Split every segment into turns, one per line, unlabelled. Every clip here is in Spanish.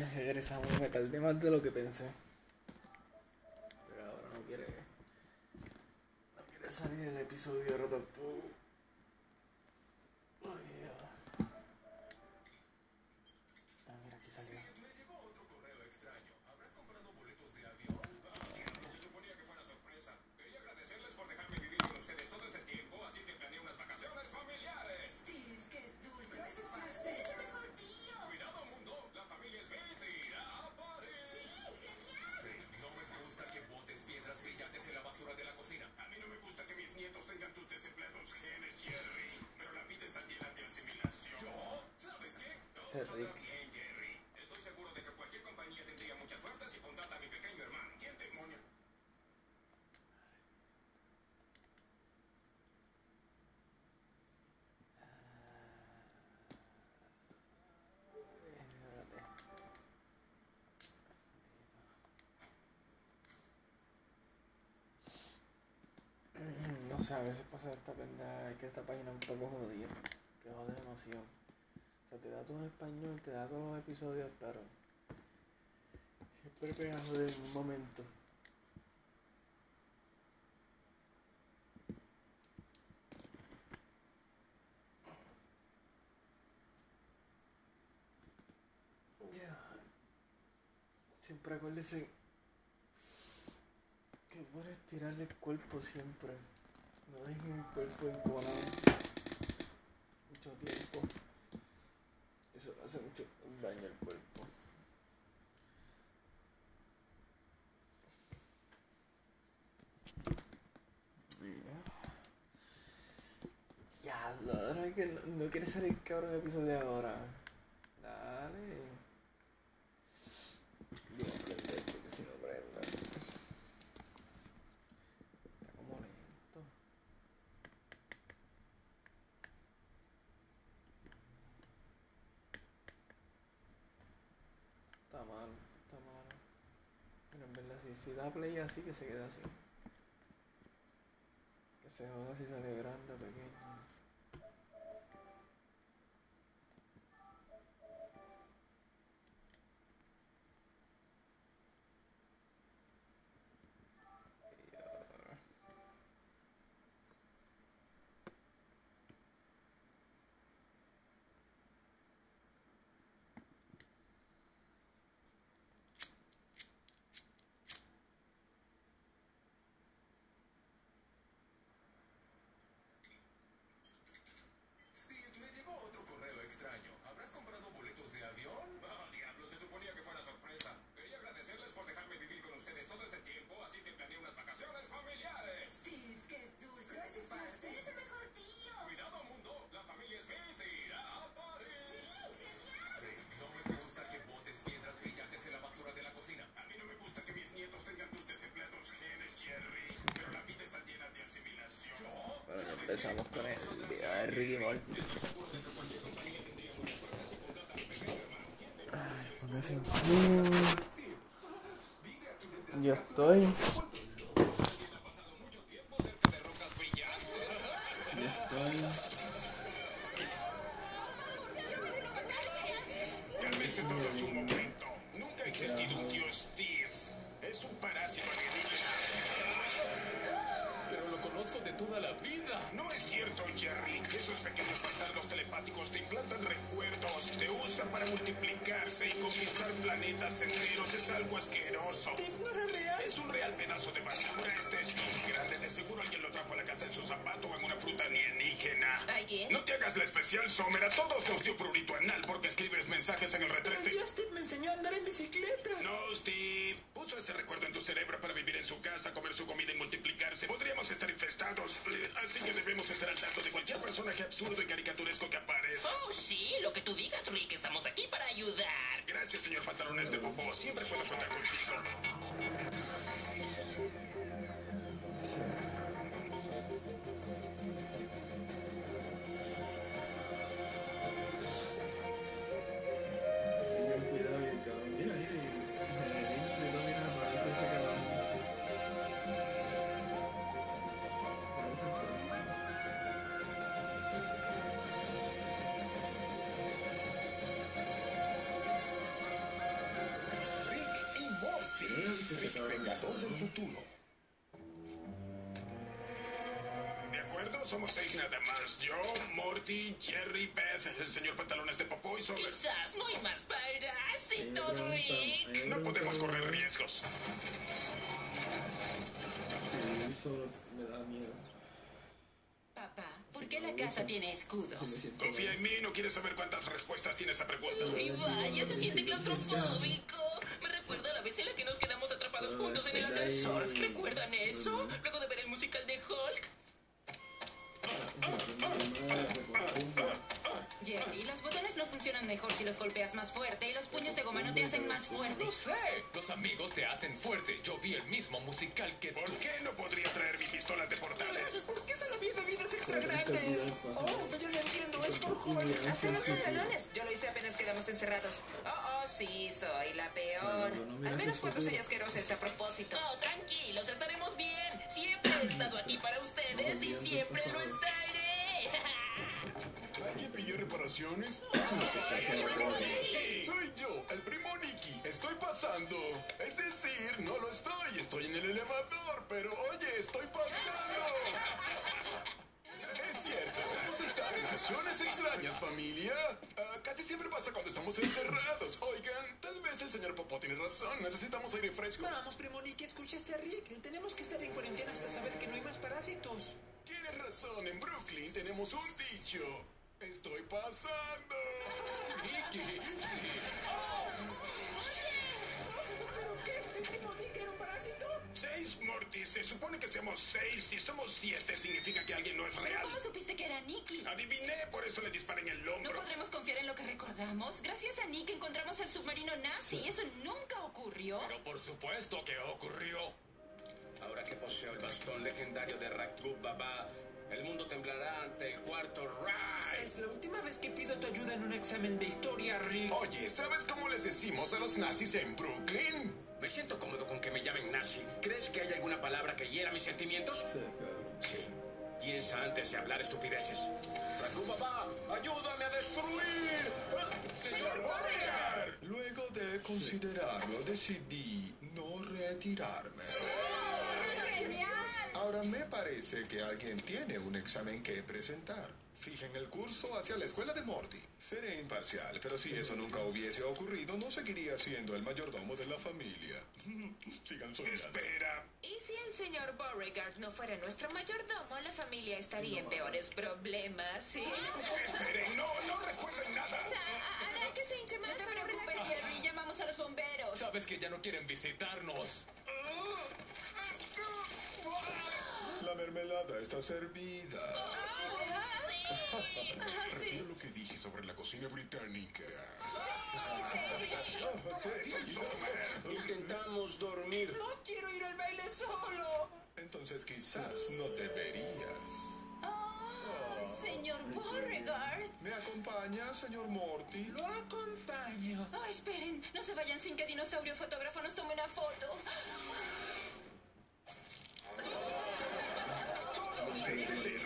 Ya regresamos, me tardé más de lo que pensé. Pero ahora no quiere. No quiere salir el episodio ahora tampoco.
Bien, Jerry. Estoy seguro de que cualquier compañía tendría mucha suerte si contrata a mi pequeño hermano. ¿Quién demonio?
No sé, a veces pasa esta pendeja, que esta página es un poco jodida, que jode demasiado. Te da todo en español, te da todos los episodios, pero siempre pega a joder en un momento. Ya. Siempre acuérdese que es bueno estirarle el cuerpo siempre. No dejen el cuerpo encojonado mucho tiempo. Eso hace mucho daño al cuerpo. Ya, la verdad es que no, no quiere salir cabrón el episodio de ahora. Dale. Yo voy a prender porque si no prende. Está como lento. Está mal, está mal. Pero en verdad, si, si da play así, que se quede así. Que se joda si sale grande pequeño. Y ahora.
Steve, me llegó otro correo extraño. ¿Habrás comprado boletos de avión? Ah, diablo, se suponía que fuera sorpresa. Quería agradecerles por dejarme vivir con ustedes todo este tiempo, así que planeé unas vacaciones familiares.
Steve, qué dulce.
Gracias, tío.
Eres el mejor tío.
Cuidado, mundo, la familia Smith irá a París.
Sí, genial.
No me gusta que botes piedras brillantes en la basura de la cocina. A mí no me gusta que mis nietos tengan tus desempleados genes, Jerry. Pero la vida está llena de asimilación.
Bueno, ya empezamos con el video de Ricky Morty. Pie. Yo estoy.
Toda la vida. No es cierto, Jerry. Esos pequeños bastardos telepáticos te implantan recuerdos, te usan para multiplicarse y conquistar planetas enteros. Es algo asqueroso.
Steve real
pedazo de basura. Este es muy grande. De seguro alguien lo trajo a la casa en su zapato o en una fruta alienígena.
¿Alguien?
No te hagas la especial, Somer. A todos nos dio prurito anal porque escribes mensajes en el retrete.
día Steve me enseñó a andar en bicicleta.
No, Steve. Puso ese recuerdo en tu cerebro para vivir en su casa, comer su comida y multiplicarse. Podríamos estar infestados. Así que debemos estar al tanto de cualquier personaje absurdo y caricaturesco que aparezca.
Oh, sí, lo que tú digas, Rick. Estamos aquí para ayudar.
Gracias, señor Pantalones de Popó. Siempre puedo contar contigo. Somos seis nada más. Yo, Morty, Jerry, Beth, el señor Pantalones de Popó y Sober.
Quizás no hay más parásito,
Ahí me preguntan,
Rick.
No podemos correr riesgos.
Sí, eso me da miedo.
Papá, ¿por qué la casa tiene escudos?
Confía en mí, no quieres saber cuántas respuestas tiene esa pregunta.
Uy, vaya, se siente claustrofóbico. Me recuerda a la vez en la que nos quedamos atrapados juntos en el ascensor. ¿Recuerdan eso? Luego de ver el musical de Hulk. Jerry, los botones no funcionan mejor si los golpeas más fuerte y los puños de goma no te hacen más fuerte.
Lo sé, los amigos te hacen fuerte. Yo vi el mismo musical que.
¿Por qué no podría traer mi pistola de portales?
¿Por qué solo vi bebidas extra grandes? Oh, yo lo entiendo, es por Hulk.
Hasta los pantalones. Yo lo hice apenas quedamos encerrados. Oh, oh, sí, soy la peor.
No
Al menos cuando soy asquerosa es a propósito.
Oh, tranquilos, estaremos bien. Siempre he estado aquí para ustedes y siempre lo estaré.
¿Alguien pidió reparaciones?
Soy yo, el primo Nicky. Estoy pasando. Es decir, no lo estoy. Estoy en el elevador, pero oye, estoy pasando. Es cierto, vamos a estar en sesiones extrañas, familia. Ah, casi siempre pasa cuando estamos encerrados. Oigan, tal vez el señor Popó tiene razón. Necesitamos aire fresco.
Vamos, primo Nicky, escuchaste a Rick. Tenemos que estar en cuarentena hasta saber que no hay más parásitos.
Tienes razón, en Brooklyn tenemos un dicho. Estoy pasando. Nicky.
¿Pero qué? ¿El primo Nick era un parásito?
Seis, Morty. Se supone que seamos seis. Si somos siete, significa que alguien no es real.
¿Cómo supiste que era Nicky?
Adiviné, por eso le disparé en el
¿No
hombro.
podremos confiar en lo que recordamos? Gracias a Nick encontramos el submarino nazi. Eso nunca ocurrió.
Pero por supuesto que ocurrió.
Ahora que poseo el bastón legendario de Rakub Baba, el mundo temblará ante el cuarto Rai.
Es la última vez que pido tu ayuda en un examen de historia, Rick.
Oye, ¿sabes cómo les decimos a los nazis en Brooklyn?
Me siento cómodo con que me llamen nazi. ¿Crees que hay alguna palabra que hiera mis sentimientos?
Sí.
Piensa antes de hablar estupideces. Rakub Baba, ayúdame a destruir. ¡Señor Warrior!
Luego de considerarlo, decidí no retirarme. Ahora me parece que alguien tiene un examen que presentar. Fijen el curso hacia la escuela de Morty. Seré imparcial, pero si eso nunca hubiese ocurrido, no seguiría siendo el mayordomo de la familia. Sigan soñando.
Espera.
Y si el señor Beauregard no fuera nuestro mayordomo, la familia estaría en peores problemas, ¿sí?
Esperen, no, no recuerden nada.
Ah, Hará que se hinche más
No te preocupes. Jerry. Llamamos a los bomberos.
Sabes que ya no quieren visitarnos.
La mermelada está servida.
Retiro lo que dije sobre la cocina británica.
Intentamos dormir.
No quiero ir al baile solo.
Entonces quizás no deberías.
Oh, señor Beauregard.
¿Me acompaña, señor Morty?
Lo acompaño.
Oh, esperen. No se vayan sin que Dinosaurio Fotógrafo nos tome una foto.
Lady Lynn.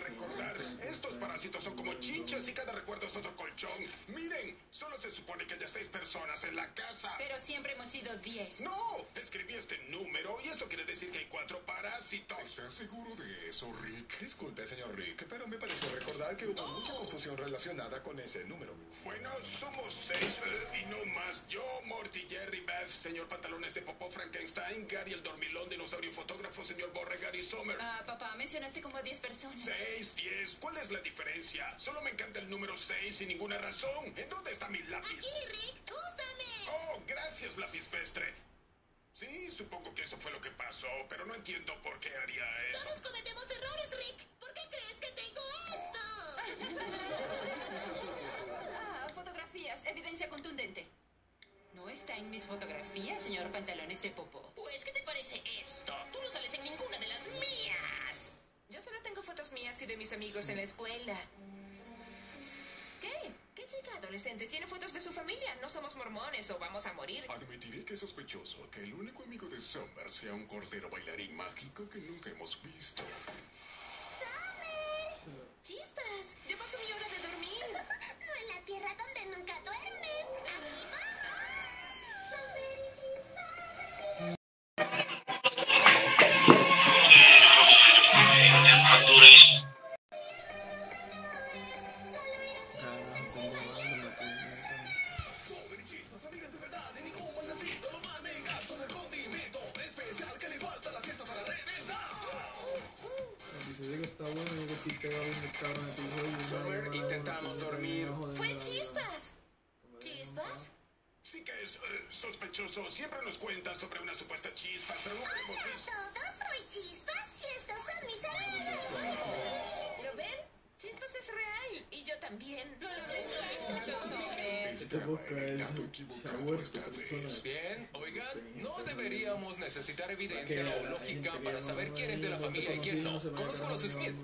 Parásitos son como chinches y cada recuerdo es otro colchón. Miren, solo se supone que haya seis personas en la casa.
Pero siempre hemos sido 10.
No, escribí este número y eso quiere decir que hay cuatro parásitos.
¿Estás seguro de eso, Rick?
Disculpe, señor Rick, pero me parece recordar que hubo mucha confusión relacionada con ese número.
Bueno, somos seis eh, y no más. Yo, Morty, Jerry, Beth, señor Pantalones de Popó, Frankenstein, Gary el Dormilón, Dinosaurio Fotógrafo, señor Borregar y Sommer.
Ah, papá, mencionaste como a 10 personas.
Seis, diez, ¿cuál es la diferencia? Solo me encanta el número seis sin ninguna razón. ¿En dónde está mi lápiz?
Aquí, Rick, úsame.
Oh, gracias, lápiz pestre. Sí, supongo que eso fue lo que pasó, pero no entiendo por qué haría eso.
Todos cometemos errores, Rick. ¿Por qué crees que tengo esto?
Ah, fotografías, evidencia contundente. No está en mis fotografías, señor Pantalones de Popo. Pues, ¿qué te parece esto? Tú no sales mías
y de mis amigos en la escuela. ¿Qué? ¿Qué chica adolescente tiene fotos de su familia? No somos mormones o vamos a morir.
Admitiré que es sospechoso que el único amigo de Summer sea un cordero bailarín mágico que nunca hemos visto.
Chispas, ya pasó mi hora de dormir.
No en la tierra donde nunca
Bien, oigan, no deberíamos necesitar evidencia o lógica para saber quién es de la familia y quién no. Conozco a los Smith.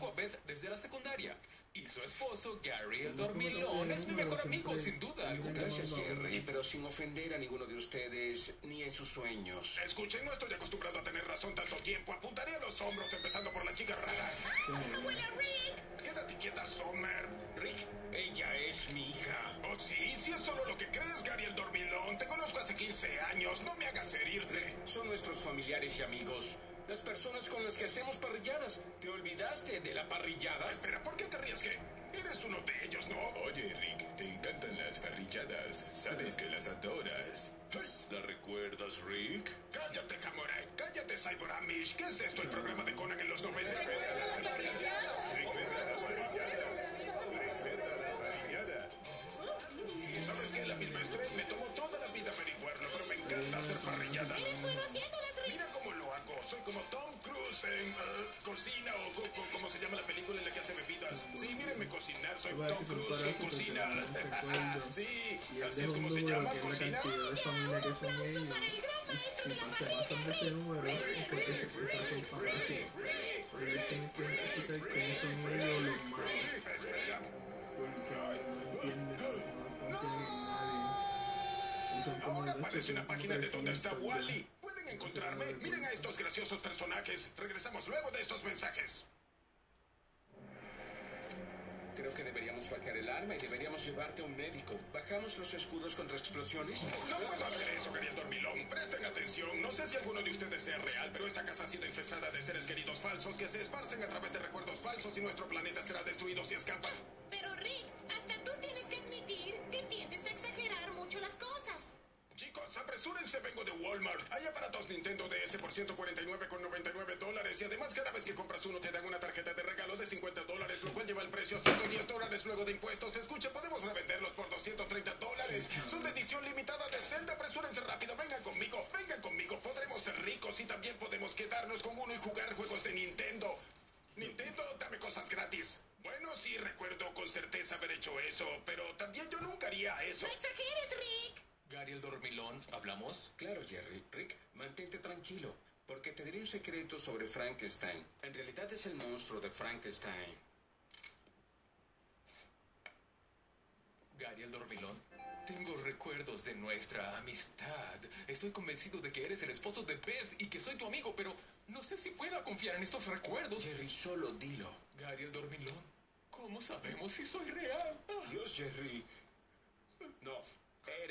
A Beth desde la secundaria. Y su esposo, Gary el dormilón, es mi mejor amigo, sin duda alguna.
Gracias. Jerry, pero sin ofender a ninguno de ustedes ni en sus sueños.
Escuchen, no estoy acostumbrado a tener razón tanto tiempo. Apuntaré a los hombros empezando por la chica rara.
¡Abuela Rick!
Quédate quieta, Summer.
Rick, ella es mi hija.
Oh, sí, si es solo lo que crees, Gary el dormilón. Te conozco hace 15 años. No me hagas herirte.
Son nuestros familiares y amigos. Las personas con las que hacemos parrilladas. ¿Te olvidaste de la parrillada?
Espera, ¿por qué te ríes que eres uno de ellos, no?
Oye, Rick, te encantan las parrilladas. Sabes que las adoras.
¿La recuerdas, Rick?
cállate, Hamurai. Cállate, Cyber Amish. ¿Qué es esto, el programa de Conan en como Tom Cruise en eh, Cocina o co- co- como se llama la película en la que hace bebidas. Sí, mírenme cocinar. Soy Tom Cruise en Cocina. Sí, así es como se llama, Cocina. Ahora
son
una página de donde está Wally. ¿Pueden encontrarme? Miren a estos graciosos personajes. Regresamos luego de estos mensajes.
Creo que deberíamos bajar el arma y deberíamos llevarte a un médico. ¿Bajamos los escudos contra explosiones?
No puedo hacer eso, querido dormilón. Presten atención. No sé si alguno de ustedes sea real, pero esta casa ha sido infestada de seres queridos falsos que se esparcen a través de recuerdos falsos y nuestro planeta será destruido si escapan. 149,99 dólares y además cada vez que compras uno te dan una tarjeta de regalo de 50 dólares, lo cual lleva el precio a 110 dólares luego de impuestos. Escuche, podemos revenderlos por 230 dólares. Son de edición limitada de Zelda. Apresúrense rápido, vengan conmigo, vengan conmigo. Podremos ser ricos y también podemos quedarnos con uno y jugar juegos de Nintendo. Nintendo, dame cosas gratis. Bueno, sí, recuerdo con certeza haber hecho eso, pero también yo nunca haría eso.
No exageres, Rick.
Gary el dormilón, ¿hablamos?
Claro, Jerry. Rick, mantente tranquilo, porque te diré un secreto sobre Frankenstein. En realidad es el monstruo de Frankenstein.
Gary el dormilón. Tengo recuerdos de nuestra amistad. Estoy convencido de que eres el esposo de Beth y que soy tu amigo, pero no sé si pueda confiar en estos recuerdos.
Jerry, solo dilo.
Gary el dormilón. ¿Cómo sabemos si soy real?
Dios, Jerry. No,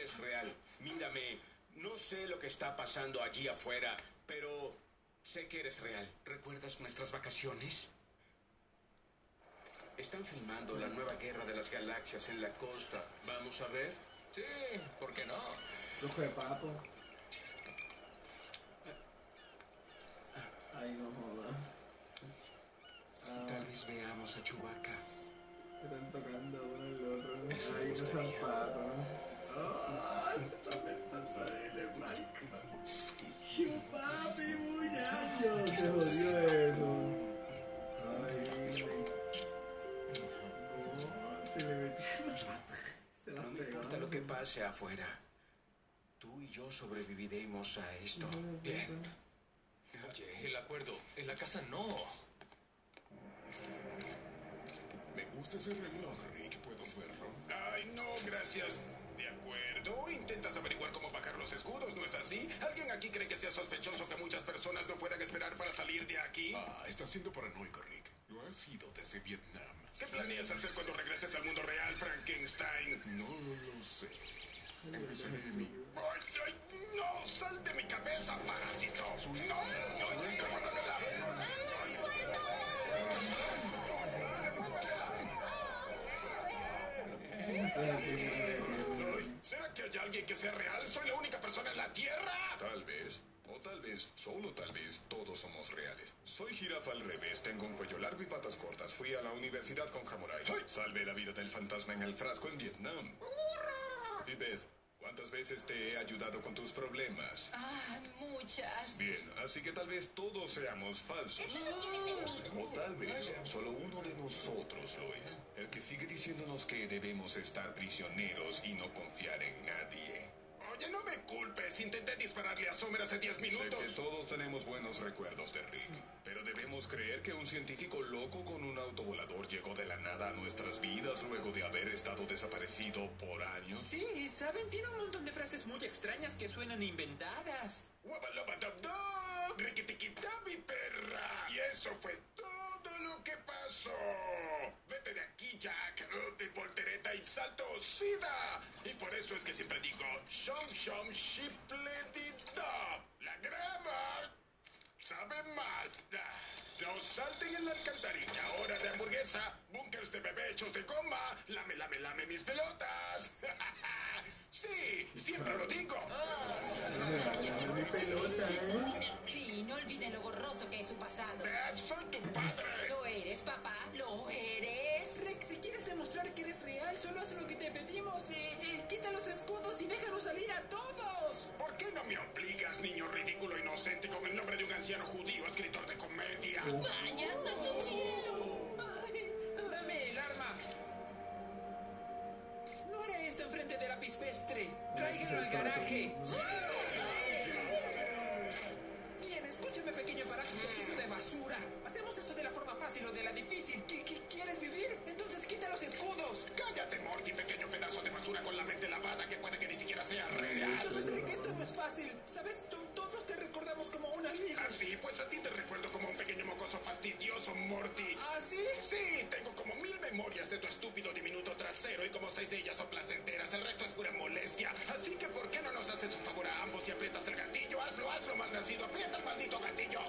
eres real. Mírame. No sé lo que está pasando allí afuera, pero sé que eres real. ¿Recuerdas nuestras vacaciones? Están filmando la nueva guerra de las galaxias en la costa. ¿Vamos a ver?
Sí, ¿por qué no?
Rojo de papo. Ay, no joda.
Tal vez veamos a Chewbacca.
Están tocando uno el otro.
Eso
Ay,
gustaría.
zapatos. No,
importa lo que pase afuera. Tú y yo sobreviviremos a esto. Bien.
Oye, el acuerdo. En la casa no.
Me gusta ese reloj, Rick. ¿Puedo verlo? Ay, no, gracias. De acuerdo. Intentas averiguar cómo bajar los escudos, ¿no es así? ¿Alguien aquí cree que sea sospechoso que muchas personas no puedan esperar para salir de aquí?
Ah, está siendo paranoico, Rick. Lo ha sido desde Vietnam.
¿Qué planeas hacer cuando regreses al mundo real, Frankenstein?
No lo sé. Empezaré mi...
¡Ay, ay! ¡No! ¡Sal de mi cabeza, parásito! ¡No! ¡No! a ganar. Ay, ¿Será que hay alguien que sea real? ¿Soy la única persona en la Tierra?
Tal vez, o tal vez, solo tal vez, todos somos reales. Soy jirafa al revés, tengo un cuello largo y patas cortas. Fui a la universidad con Hamurai. Salvé la vida del fantasma en el frasco en Vietnam. Y Beth, ¿Cuántas veces te he ayudado con tus problemas?
Ah, muchas.
Bien, así que tal vez todos seamos falsos.
Eso no tiene sentido.
O tal vez solo uno de nosotros lo es. El que sigue diciéndonos que debemos estar prisioneros y no confiar en nadie.
Oye, no me culpes. Intenté dispararle a Sommer hace 10
Sé
minutos.
que todos tenemos buenos recuerdos de Rick, pero debemos creer que un científico loco con un auto volador llegó de la nada a nuestras vidas luego de haber estado desaparecido por años.
Sí, ¿saben? Tiene un montón de frases muy extrañas que suenan inventadas.
Wabalabadabdab, riquitiquitabi, perra. Y eso fue todo lo que pasó. Vete de aquí, Jack. De voltereta y salto sida. Y por eso es que siempre digo, shom shom shipletidab. Sabe mal. No salten en la alcantarilla. Hora de hamburguesa. Bunkers de bebé hechos de goma. Lame, lame, lame mis pelotas. sí, siempre lo digo.
Mi pelota.
Sí, no olviden lo borroso que es su pasado.
Soy tu padre.
Lo eres, papá. Lo eres.
Demostrar que eres real, solo haz lo que te pedimos. Eh, eh, quita los escudos y déjanos salir a todos.
¿Por qué no me obligas, niño ridículo inocente, con el nombre de un anciano judío escritor de comedia?
Vaya, santo cielo.
Dame el arma. No haré esto enfrente de la pispestre. Tráiganlo al garaje. Bien,
hazlo, malnacido. Aprieta el maldito gatillo.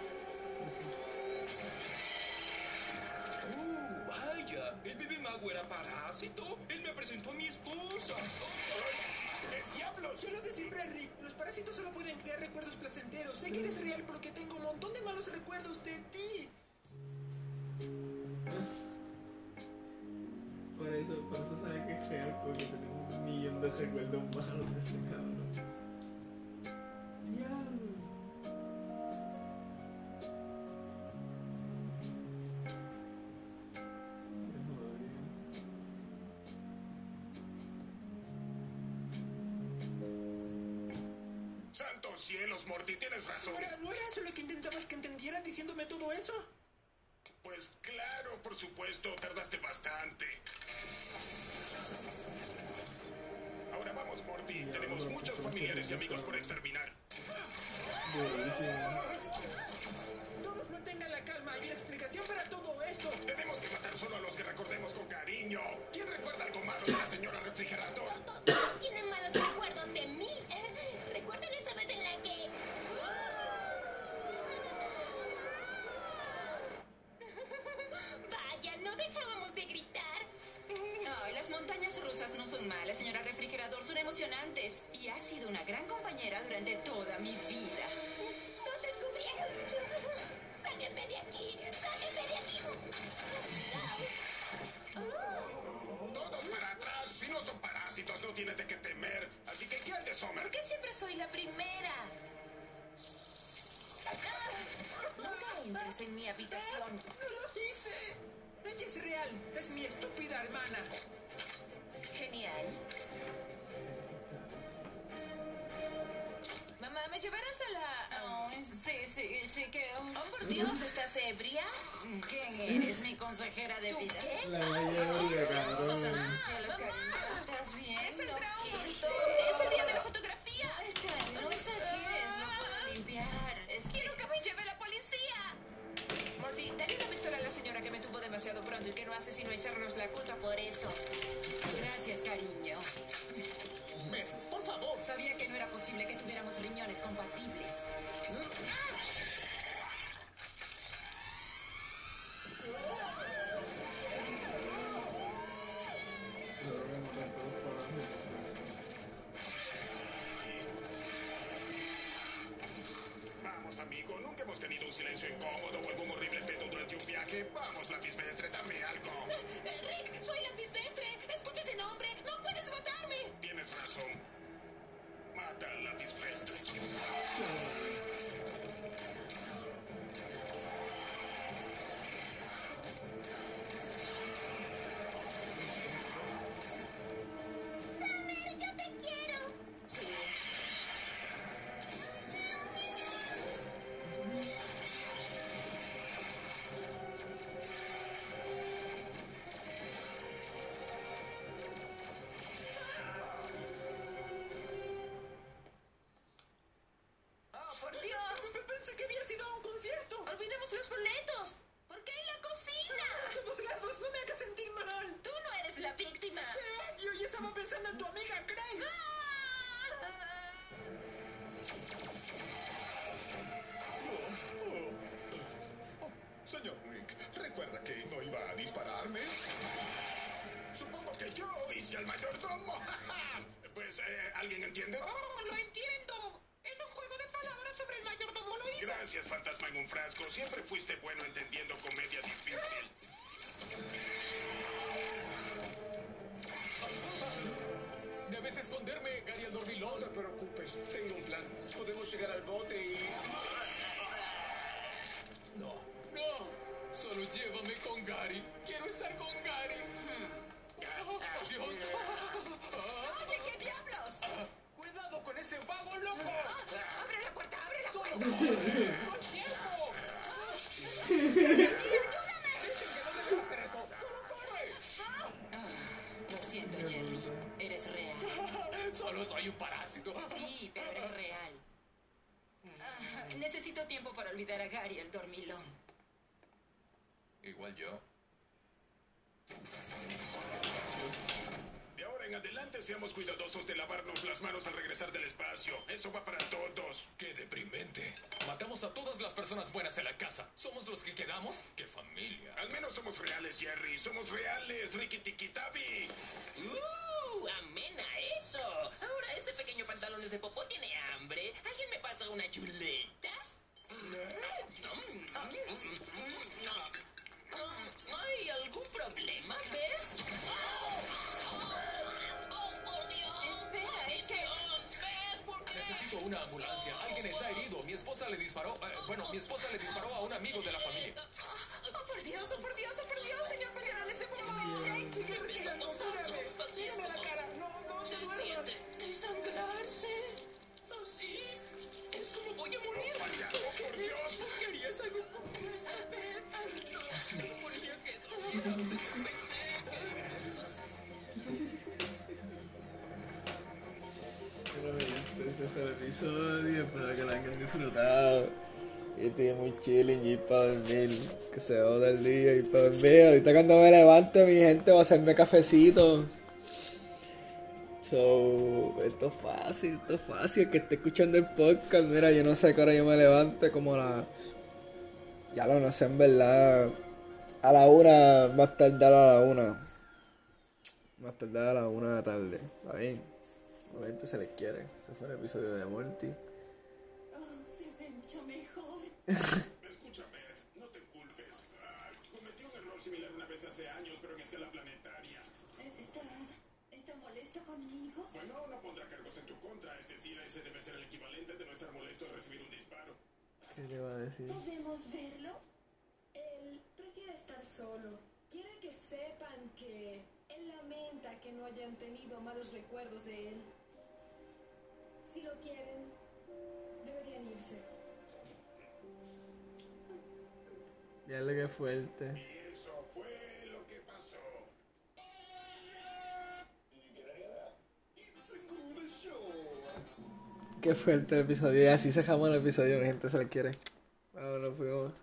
Uh, vaya, el bebé mago era parásito. Él me presentó a mi esposa.
¡Qué diablos!
Yo lo de siempre, Rick. Los parásitos solo pueden crear recuerdos placenteros. Sé que eres real porque tengo un montón de malos recuerdos de ti.
Por eso, por eso sabe que es real, porque tenemos un millón de recuerdos malos de ese cabrón.
Cielos, Morty! Tienes razón.
Ahora, ¿no era eso lo que intentabas que entendieran diciéndome todo eso?
Pues claro, por supuesto, tardaste bastante. Ahora vamos, Morty. Tenemos muchos familiares y amigos por exterminar.
Buenísimo.
Hermana.
Genial. Mamá, ¿me llevarás a la...
Sí, sí, sí que...
Oh, por Dios, ¿estás ebria?
¿Quién eres? Mi consejera de
¿Tú
vida.
qué?
La mayoría, cabrón.
Cariño, ¿estás bien?
Es el
No.
Es el día de la fotografía.
No exageres, lo puedo limpiar. Es que...
Quiero que me lleve la policía. Morty, dale una pistola a la señora que me tuvo demasiado pronto y que no hace sino echarnos la culpa por eso.
Gracias, cariño.
Por favor.
Sabía que no era posible que tuviéramos riñones compatibles.
Vamos, amigo. Nunca hemos tenido un silencio incómodo Vamos, lápiz dame algo.
Eh, eh, Rick, soy lápiz vestre. Escucha ese nombre. No puedes matarme.
Tienes razón. Mata al lápiz.
Obsoletos. ¿Por qué en la cocina?
¡A todos lados! ¡No me hagas sentir mal!
Tú no eres la víctima.
¡Eh! Yo ya estaba pensando en tu amiga Grace.
Señor Rick, recuerda que no iba a dispararme.
Supongo que yo hice al mayordomo. pues, eh, ¿alguien entiende?
¡Oh, lo entiendo! Es un juego de palabras sobre el mayordomo lo hizo.
Gracias, fantasma en un frasco. Siempre fuiste bueno entendiendo comedia difícil.
Debes esconderme, Gary el dormilón.
No te preocupes, tengo un plan. Podemos llegar al bote y...
No, no. Solo llévame con Gary. Quiero estar con Gary. Oh, Dios.
Oye, ¿qué diablos?
¡Cuidado con ese vago loco!
¡Abre la puerta, Lo siento, Jerry. Eres real.
Solo soy un parásito.
Sí, pero eres real. Ah, necesito tiempo para olvidar a Gary el dormilón.
Igual yo.
En adelante seamos cuidadosos de lavarnos las manos al regresar del espacio. Eso va para todos.
Qué deprimente. Matamos a todas las personas buenas en la casa. ¿Somos los que quedamos? ¡Qué familia!
Al menos somos reales, Jerry. Somos reales, Ricky Tikitabi.
¡Uh! ¡Amena eso! Ahora este pequeño pantalones de popó tiene hambre. ¿Alguien me pasa una chuleta? ¿Hay algún problema, ves?
Una ambulancia. Alguien está herido. Mi esposa le disparó. eh, bueno, mi esposa le disparó a un amigo de la familia.
¡Oh, por Dios, oh, por Dios, oh, por Dios, señor Pantalones de Popo!
Sigue respirando, mírame. Mírame a la cara. No, no,
Se.
Episodio. Espero que lo hayan disfrutado. Y estoy muy chilling y para dormir. Que se joda el día y para dormir. Ahorita cuando me levante, mi gente, va a hacerme cafecito. So, esto es fácil, esto es fácil. Que esté escuchando el podcast. Mira, yo no sé qué hora yo me levante, como la. Ya lo no sé, en verdad. A la una, más tardar a la una. Más tardar a la una de la tarde. ¿Está bien? Obviamente se les quiere. Este fue el episodio de Morty.
se ve mucho mejor.
Escúchame, no te culpes. Ah, cometí un error similar una vez hace años, pero en escala planetaria.
¿Está, está molesto conmigo?
Bueno, no pondrá cargos en tu contra. Es decir, ese debe ser el equivalente de no estar molesto de recibir un disparo.
¿Qué le va a decir?
¿Podemos verlo?
Él prefiere estar solo. Quiere que sepan que él lamenta que no hayan tenido malos recuerdos de él. Si lo quieren, deberían irse.
Ya le que fuerte.
Y eso fue lo que pasó. It's a good show.
Qué fuerte el episodio. Y así se jamó el episodio, mi gente se le quiere. Ahora fuimos.